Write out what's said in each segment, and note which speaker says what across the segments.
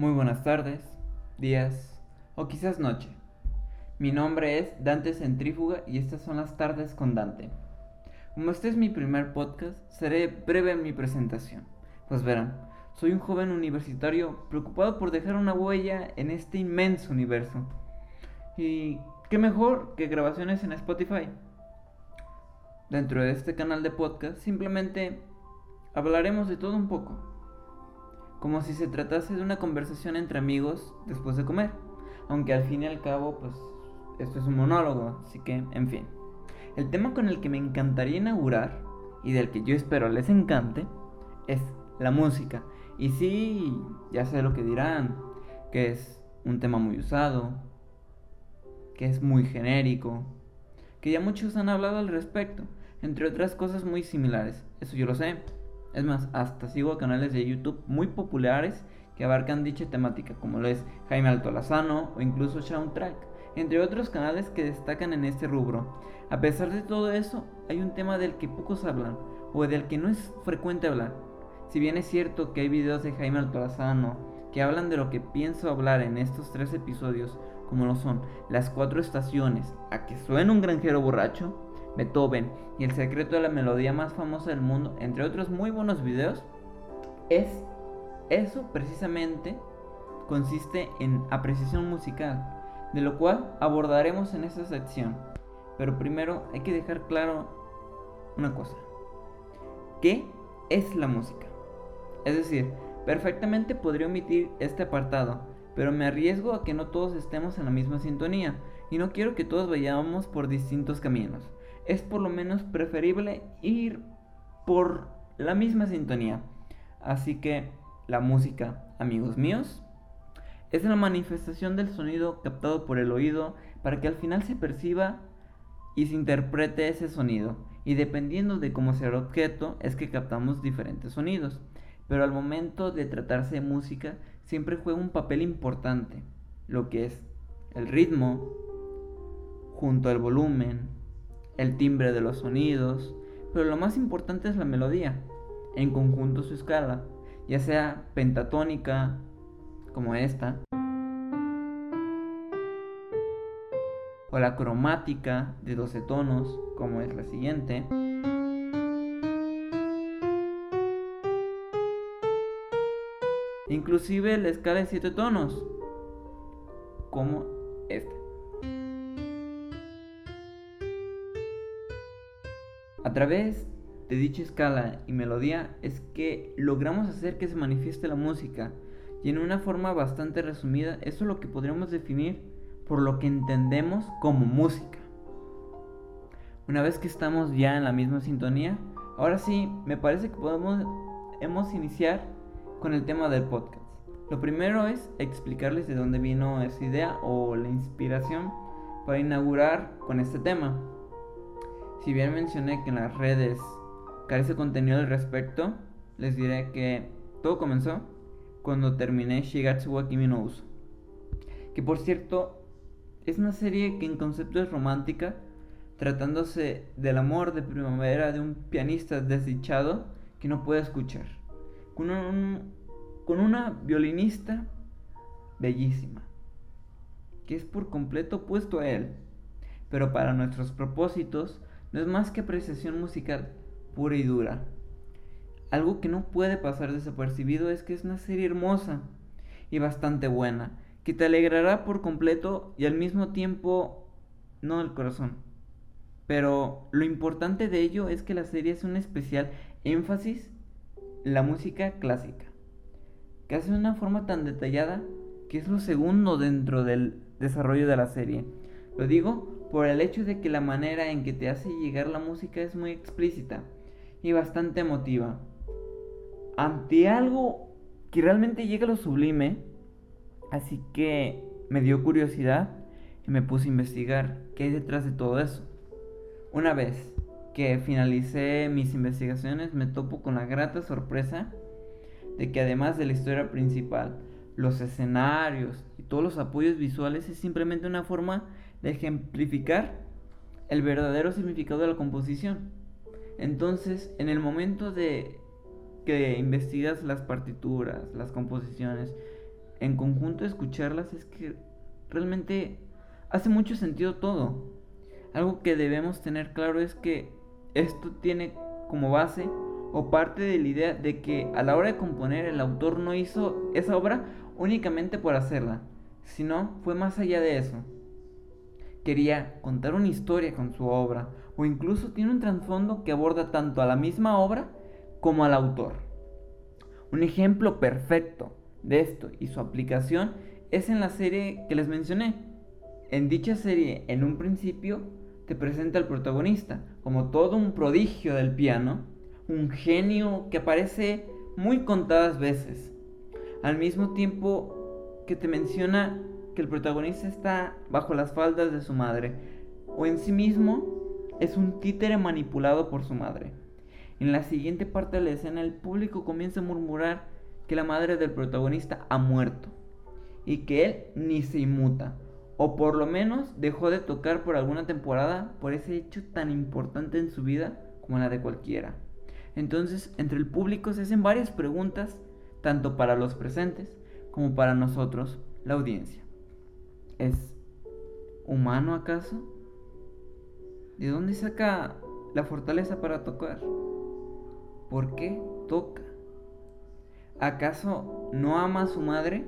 Speaker 1: Muy buenas tardes, días o quizás noche. Mi nombre es Dante Centrífuga y estas son las tardes con Dante. Como este es mi primer podcast, seré breve en mi presentación. Pues verán, soy un joven universitario preocupado por dejar una huella en este inmenso universo. Y qué mejor que grabaciones en Spotify. Dentro de este canal de podcast simplemente hablaremos de todo un poco como si se tratase de una conversación entre amigos después de comer. Aunque al fin y al cabo, pues esto es un monólogo, así que, en fin. El tema con el que me encantaría inaugurar, y del que yo espero les encante, es la música. Y sí, ya sé lo que dirán, que es un tema muy usado, que es muy genérico, que ya muchos han hablado al respecto, entre otras cosas muy similares, eso yo lo sé. Es más, hasta sigo canales de YouTube muy populares que abarcan dicha temática, como lo es Jaime Altolazano o incluso Soundtrack, entre otros canales que destacan en este rubro. A pesar de todo eso, hay un tema del que pocos hablan, o del que no es frecuente hablar. Si bien es cierto que hay videos de Jaime Altolazano que hablan de lo que pienso hablar en estos tres episodios, como lo son las cuatro estaciones, a que suena un granjero borracho, Beethoven y el secreto de la melodía más famosa del mundo, entre otros muy buenos videos, es eso precisamente consiste en apreciación musical, de lo cual abordaremos en esta sección. Pero primero hay que dejar claro una cosa. ¿Qué es la música? Es decir, perfectamente podría omitir este apartado, pero me arriesgo a que no todos estemos en la misma sintonía y no quiero que todos vayamos por distintos caminos es por lo menos preferible ir por la misma sintonía. Así que la música, amigos míos, es la manifestación del sonido captado por el oído para que al final se perciba y se interprete ese sonido. Y dependiendo de cómo sea el objeto, es que captamos diferentes sonidos. Pero al momento de tratarse de música, siempre juega un papel importante, lo que es el ritmo, junto al volumen, el timbre de los sonidos, pero lo más importante es la melodía, en conjunto su escala, ya sea pentatónica, como esta, o la cromática de 12 tonos, como es la siguiente. Inclusive la escala de 7 tonos, como esta. A través de dicha escala y melodía es que logramos hacer que se manifieste la música y en una forma bastante resumida eso es lo que podríamos definir por lo que entendemos como música. Una vez que estamos ya en la misma sintonía, ahora sí me parece que podemos hemos iniciar con el tema del podcast. Lo primero es explicarles de dónde vino esa idea o la inspiración para inaugurar con este tema. Si bien mencioné que en las redes carece contenido al respecto, les diré que todo comenzó cuando terminé Shigatsu wa Kimi no Uso. Que por cierto, es una serie que en concepto es romántica, tratándose del amor de primavera de un pianista desdichado que no puede escuchar, con, con una violinista bellísima, que es por completo opuesto a él, pero para nuestros propósitos no es más que apreciación musical pura y dura. Algo que no puede pasar desapercibido es que es una serie hermosa y bastante buena, que te alegrará por completo y al mismo tiempo no el corazón. Pero lo importante de ello es que la serie es un especial énfasis en la música clásica, que hace una forma tan detallada que es lo segundo dentro del desarrollo de la serie. Lo digo por el hecho de que la manera en que te hace llegar la música es muy explícita y bastante emotiva. Ante algo que realmente llega a lo sublime, así que me dio curiosidad y me puse a investigar qué hay detrás de todo eso. Una vez que finalicé mis investigaciones me topo con la grata sorpresa de que además de la historia principal, los escenarios y todos los apoyos visuales es simplemente una forma de ejemplificar el verdadero significado de la composición. Entonces, en el momento de que investigas las partituras, las composiciones, en conjunto escucharlas es que realmente hace mucho sentido todo. Algo que debemos tener claro es que esto tiene como base o parte de la idea de que a la hora de componer el autor no hizo esa obra únicamente por hacerla, sino fue más allá de eso. Quería contar una historia con su obra o incluso tiene un trasfondo que aborda tanto a la misma obra como al autor. Un ejemplo perfecto de esto y su aplicación es en la serie que les mencioné. En dicha serie, en un principio, te presenta al protagonista como todo un prodigio del piano, un genio que aparece muy contadas veces. Al mismo tiempo que te menciona que el protagonista está bajo las faldas de su madre, o en sí mismo es un títere manipulado por su madre. En la siguiente parte de la escena el público comienza a murmurar que la madre del protagonista ha muerto y que él ni se inmuta, o por lo menos dejó de tocar por alguna temporada por ese hecho tan importante en su vida como la de cualquiera. Entonces, entre el público se hacen varias preguntas, tanto para los presentes como para nosotros, la audiencia. ¿Es humano acaso? ¿De dónde saca la fortaleza para tocar? ¿Por qué toca? ¿Acaso no ama a su madre?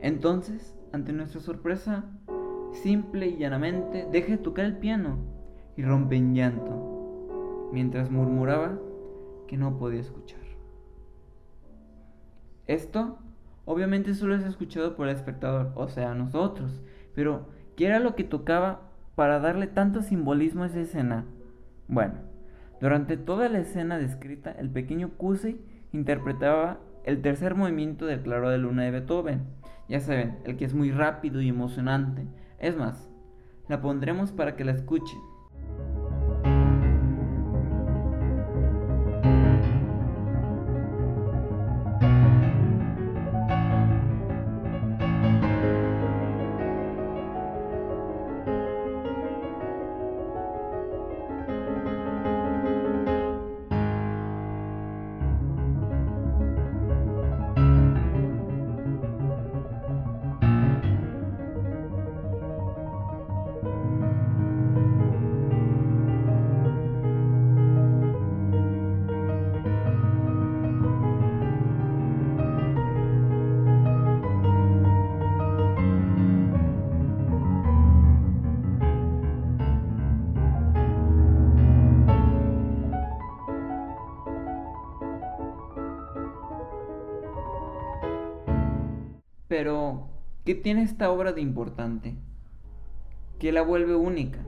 Speaker 1: Entonces, ante nuestra sorpresa, simple y llanamente deja de tocar el piano y rompe en llanto, mientras murmuraba que no podía escuchar. Esto obviamente solo es escuchado por el espectador, o sea, nosotros, pero ¿qué era lo que tocaba para darle tanto simbolismo a esa escena? Bueno, durante toda la escena descrita, el pequeño Cusey interpretaba el tercer movimiento del Claro de Luna de Beethoven. Ya saben, el que es muy rápido y emocionante. Es más, la pondremos para que la escuchen. Pero, ¿qué tiene esta obra de importante? ¿Qué la vuelve única?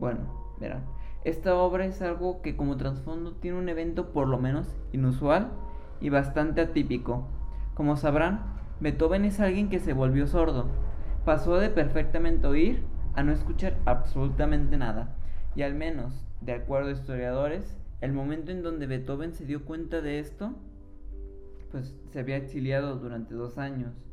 Speaker 1: Bueno, verán, esta obra es algo que como trasfondo tiene un evento por lo menos inusual y bastante atípico. Como sabrán, Beethoven es alguien que se volvió sordo. Pasó de perfectamente oír a no escuchar absolutamente nada. Y al menos, de acuerdo a historiadores, el momento en donde Beethoven se dio cuenta de esto, pues se había exiliado durante dos años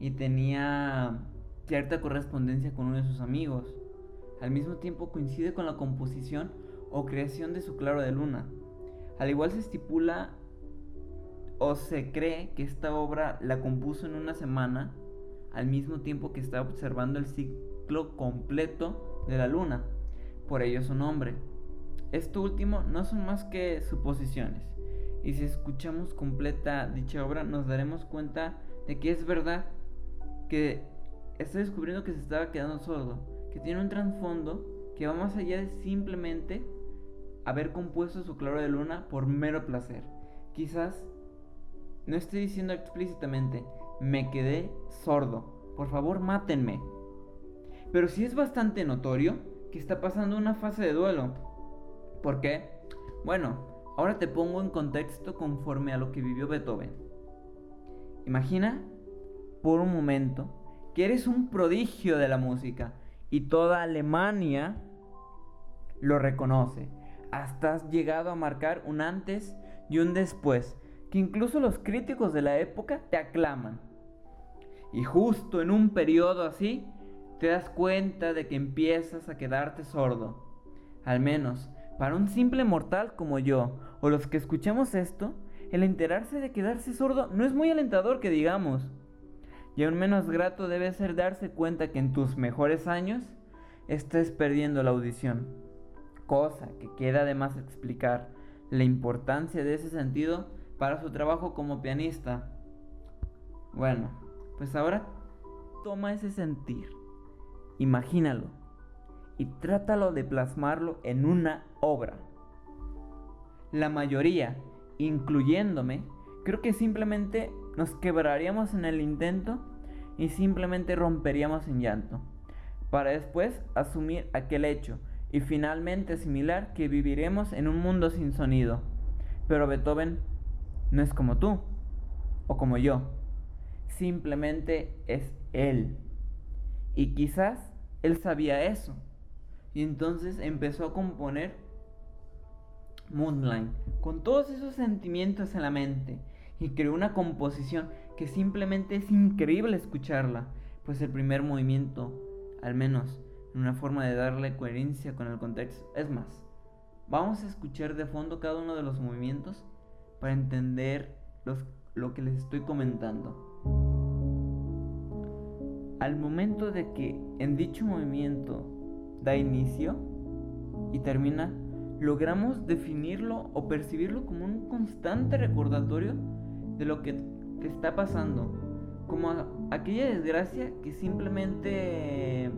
Speaker 1: y tenía cierta correspondencia con uno de sus amigos. Al mismo tiempo coincide con la composición o creación de su claro de luna. Al igual se estipula o se cree que esta obra la compuso en una semana al mismo tiempo que estaba observando el ciclo completo de la luna, por ello su nombre. Esto último no son más que suposiciones, y si escuchamos completa dicha obra nos daremos cuenta de que es verdad que está descubriendo que se estaba quedando sordo, que tiene un trasfondo que va más allá de simplemente haber compuesto su claro de luna por mero placer. Quizás no estoy diciendo explícitamente, me quedé sordo, por favor mátenme. Pero sí es bastante notorio que está pasando una fase de duelo. ¿Por qué? Bueno, ahora te pongo en contexto conforme a lo que vivió Beethoven. Imagina por un momento que eres un prodigio de la música y toda Alemania lo reconoce. Hasta has llegado a marcar un antes y un después, que incluso los críticos de la época te aclaman. Y justo en un periodo así, te das cuenta de que empiezas a quedarte sordo. Al menos, para un simple mortal como yo, o los que escuchamos esto, el enterarse de quedarse sordo no es muy alentador que digamos. Y aún menos grato debe ser darse cuenta que en tus mejores años estés perdiendo la audición. Cosa que queda además explicar la importancia de ese sentido para su trabajo como pianista. Bueno, pues ahora toma ese sentir, imagínalo y trátalo de plasmarlo en una obra. La mayoría, incluyéndome, creo que simplemente nos quebraríamos en el intento y simplemente romperíamos en llanto, para después asumir aquel hecho y finalmente asimilar que viviremos en un mundo sin sonido. Pero Beethoven no es como tú o como yo, simplemente es él. Y quizás él sabía eso. Y entonces empezó a componer Moonlight con todos esos sentimientos en la mente y creó una composición que simplemente es increíble escucharla, pues el primer movimiento, al menos en una forma de darle coherencia con el contexto, es más, vamos a escuchar de fondo cada uno de los movimientos para entender lo que les estoy comentando. Al momento de que en dicho movimiento da inicio y termina, logramos definirlo o percibirlo como un constante recordatorio de lo que, está pasando, como aquella desgracia que simplemente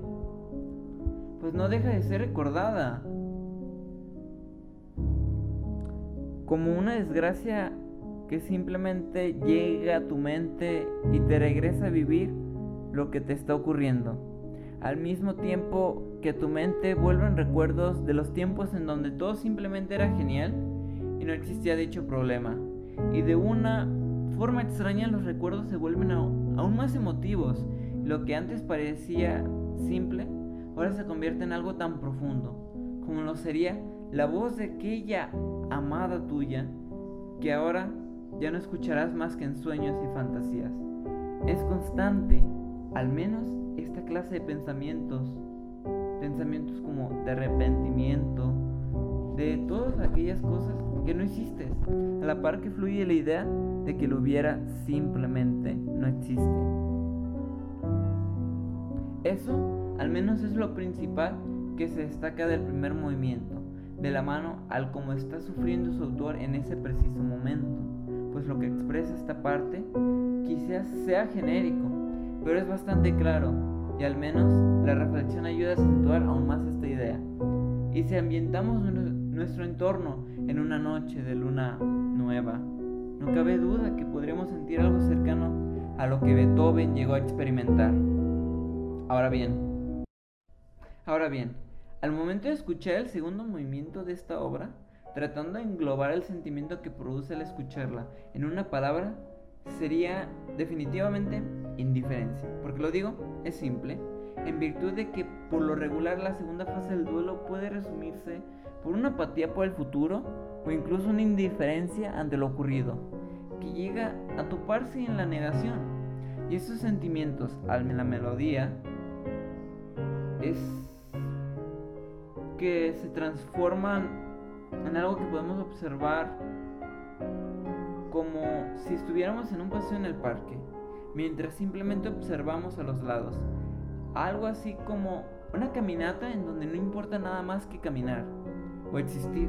Speaker 1: pues no deja de ser recordada, como una desgracia que simplemente llega a tu mente y te regresa a vivir lo que te está ocurriendo. Al mismo tiempo que tu mente vuelve en recuerdos de los tiempos en donde todo simplemente era genial y no existía dicho problema. Y de una forma extraña los recuerdos se vuelven aún más emotivos. Lo que antes parecía simple, ahora se convierte en algo tan profundo, como lo sería la voz de aquella amada tuya, que ahora ya no escucharás más que en sueños y fantasías. Es constante, al menos esta clase de pensamientos, pensamientos como de arrepentimiento, de todas aquellas cosas que no hiciste, a la par que fluye la idea de que lo hubiera simplemente no existe. Eso al menos es lo principal que se destaca del primer movimiento, de la mano al como está sufriendo su autor en ese preciso momento, pues lo que expresa esta parte quizás sea genérico, pero es bastante claro y al menos la reflexión ayuda a acentuar aún más esta idea. Y si ambientamos nuestro entorno en una noche de luna nueva, no cabe duda que podremos sentir algo cercano a lo que Beethoven llegó a experimentar. Ahora bien, ahora bien, al momento de escuchar el segundo movimiento de esta obra, tratando de englobar el sentimiento que produce al escucharla en una palabra, sería definitivamente indiferencia. Porque lo digo, es simple, en virtud de que por lo regular la segunda fase del duelo puede resumirse por una apatía por el futuro o incluso una indiferencia ante lo ocurrido, que llega a toparse en la negación. Y esos sentimientos, al la melodía, es que se transforman en algo que podemos observar como si estuviéramos en un paseo en el parque, mientras simplemente observamos a los lados. Algo así como una caminata en donde no importa nada más que caminar o existir,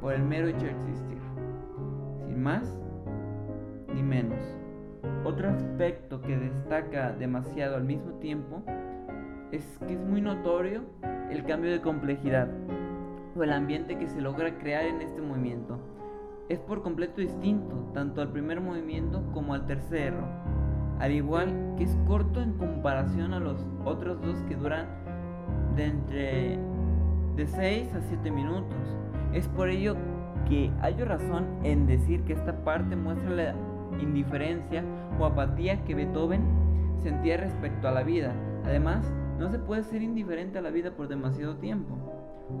Speaker 1: por el mero hecho de existir, sin más ni menos. Otro aspecto que destaca demasiado al mismo tiempo es que es muy notorio el cambio de complejidad o el ambiente que se logra crear en este movimiento. Es por completo distinto tanto al primer movimiento como al tercero, al igual que es corto en comparación a los otros dos que duran de entre de 6 a 7 minutos. Es por ello que hay razón en decir que esta parte muestra la indiferencia o apatía que Beethoven sentía respecto a la vida. Además, no se puede ser indiferente a la vida por demasiado tiempo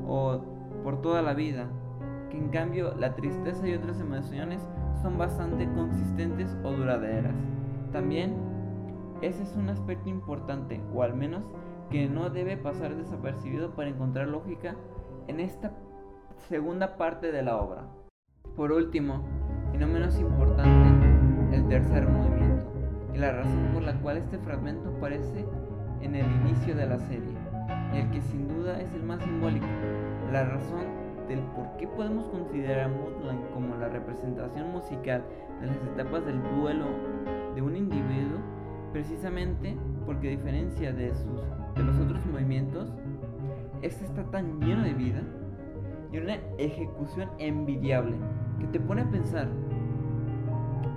Speaker 1: o por toda la vida, que en cambio la tristeza y otras emociones son bastante consistentes o duraderas. También ese es un aspecto importante, o al menos que no debe pasar desapercibido para encontrar lógica en esta segunda parte de la obra. Por último, y no menos importante, el tercer movimiento, y la razón por la cual este fragmento aparece en el inicio de la serie, y el que sin duda es el más simbólico, la razón del por qué podemos considerar Moodline como la representación musical de las etapas del duelo de un individuo, precisamente porque diferencia de, sus, de los otros movimientos, este está tan lleno de vida y una ejecución envidiable que te pone a pensar,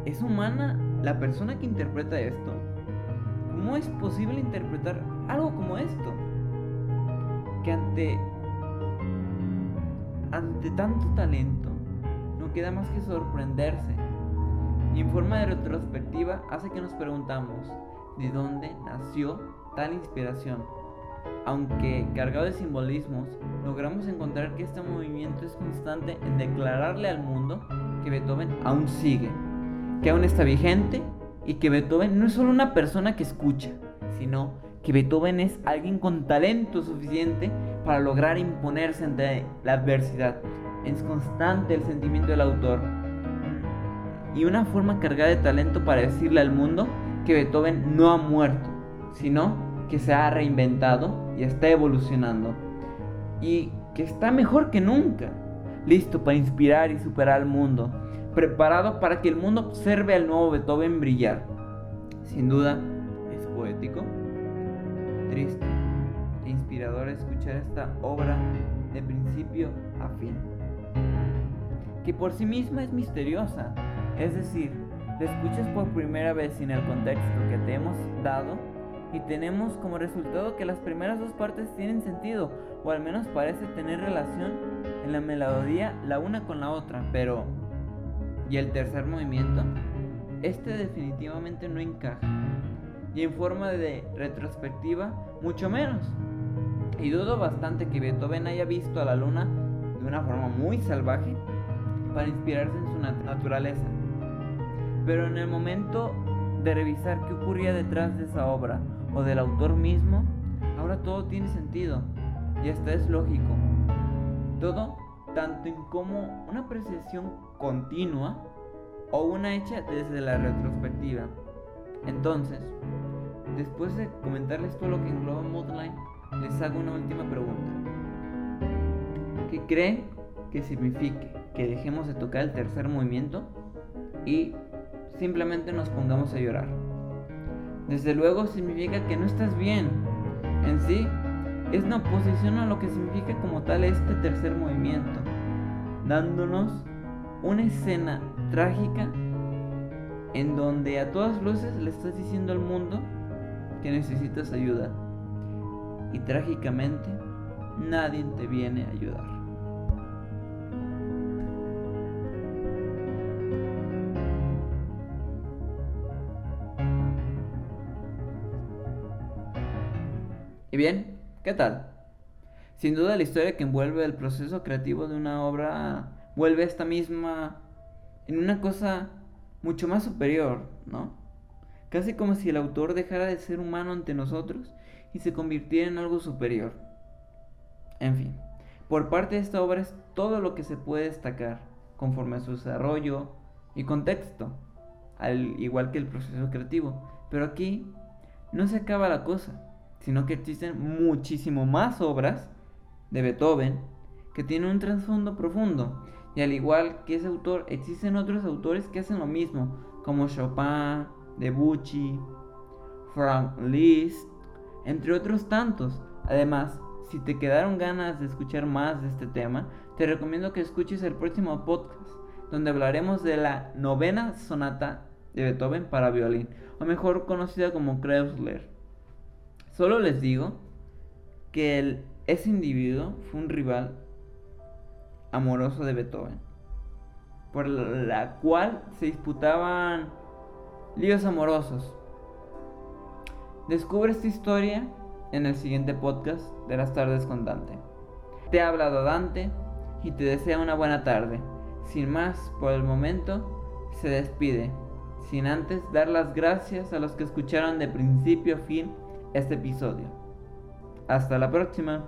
Speaker 1: ¿es humana la persona que interpreta esto? ¿Cómo es posible interpretar algo como esto? Que ante ante tanto talento, no queda más que sorprenderse. Y en forma de retrospectiva hace que nos preguntamos, ¿de dónde nació tal inspiración? Aunque cargado de simbolismos, logramos encontrar que este movimiento es constante en declararle al mundo que Beethoven aún sigue, que aún está vigente y que Beethoven no es solo una persona que escucha, sino que Beethoven es alguien con talento suficiente para lograr imponerse ante la adversidad. Es constante el sentimiento del autor y una forma cargada de talento para decirle al mundo que Beethoven no ha muerto, sino que se ha reinventado y está evolucionando. Y que está mejor que nunca, listo para inspirar y superar al mundo, preparado para que el mundo observe al nuevo Beethoven brillar. Sin duda, es poético, triste e inspirador escuchar esta obra de principio a fin, que por sí misma es misteriosa, es decir, la escuchas por primera vez sin el contexto que te hemos dado y tenemos como resultado que las primeras dos partes tienen sentido, o al menos parece tener relación en la melodía la una con la otra, pero ¿y el tercer movimiento? Este definitivamente no encaja. Y en forma de retrospectiva, mucho menos. Y dudo bastante que Beethoven haya visto a la luna de una forma muy salvaje para inspirarse en su naturaleza. Pero en el momento de revisar qué ocurría detrás de esa obra o del autor mismo, ahora todo tiene sentido y hasta es lógico. Todo tanto en como una apreciación continua o una hecha desde la retrospectiva. Entonces, después de comentarles todo lo que engloba Moodline, les hago una última pregunta. ¿Qué creen que signifique que dejemos de tocar el tercer movimiento y simplemente nos pongamos a llorar? Desde luego significa que no estás bien. En sí, es una oposición a lo que significa como tal este tercer movimiento, dándonos una escena trágica en donde a todas luces le estás diciendo al mundo que necesitas ayuda y trágicamente nadie te viene a ayudar. Bien, ¿qué tal? Sin duda la historia que envuelve el proceso creativo de una obra vuelve esta misma en una cosa mucho más superior, ¿no? Casi como si el autor dejara de ser humano ante nosotros y se convirtiera en algo superior. En fin, por parte de esta obra es todo lo que se puede destacar, conforme a su desarrollo y contexto, al igual que el proceso creativo. Pero aquí no se acaba la cosa, sino que existen muchísimo más obras de Beethoven que tienen un trasfondo profundo. Y al igual que ese autor, existen otros autores que hacen lo mismo, como Chopin, Debuchy, Frank Liszt, entre otros tantos. Además, si te quedaron ganas de escuchar más de este tema, te recomiendo que escuches el próximo podcast, donde hablaremos de la novena sonata de Beethoven para violín, o mejor conocida como Kreuzler. Solo les digo que ese individuo fue un rival amoroso de Beethoven, por la cual se disputaban líos amorosos. Descubre esta historia en el siguiente podcast de las tardes con Dante. Te ha hablado Dante y te desea una buena tarde. Sin más, por el momento, se despide, sin antes dar las gracias a los que escucharon de principio a fin este episodio. Hasta la próxima.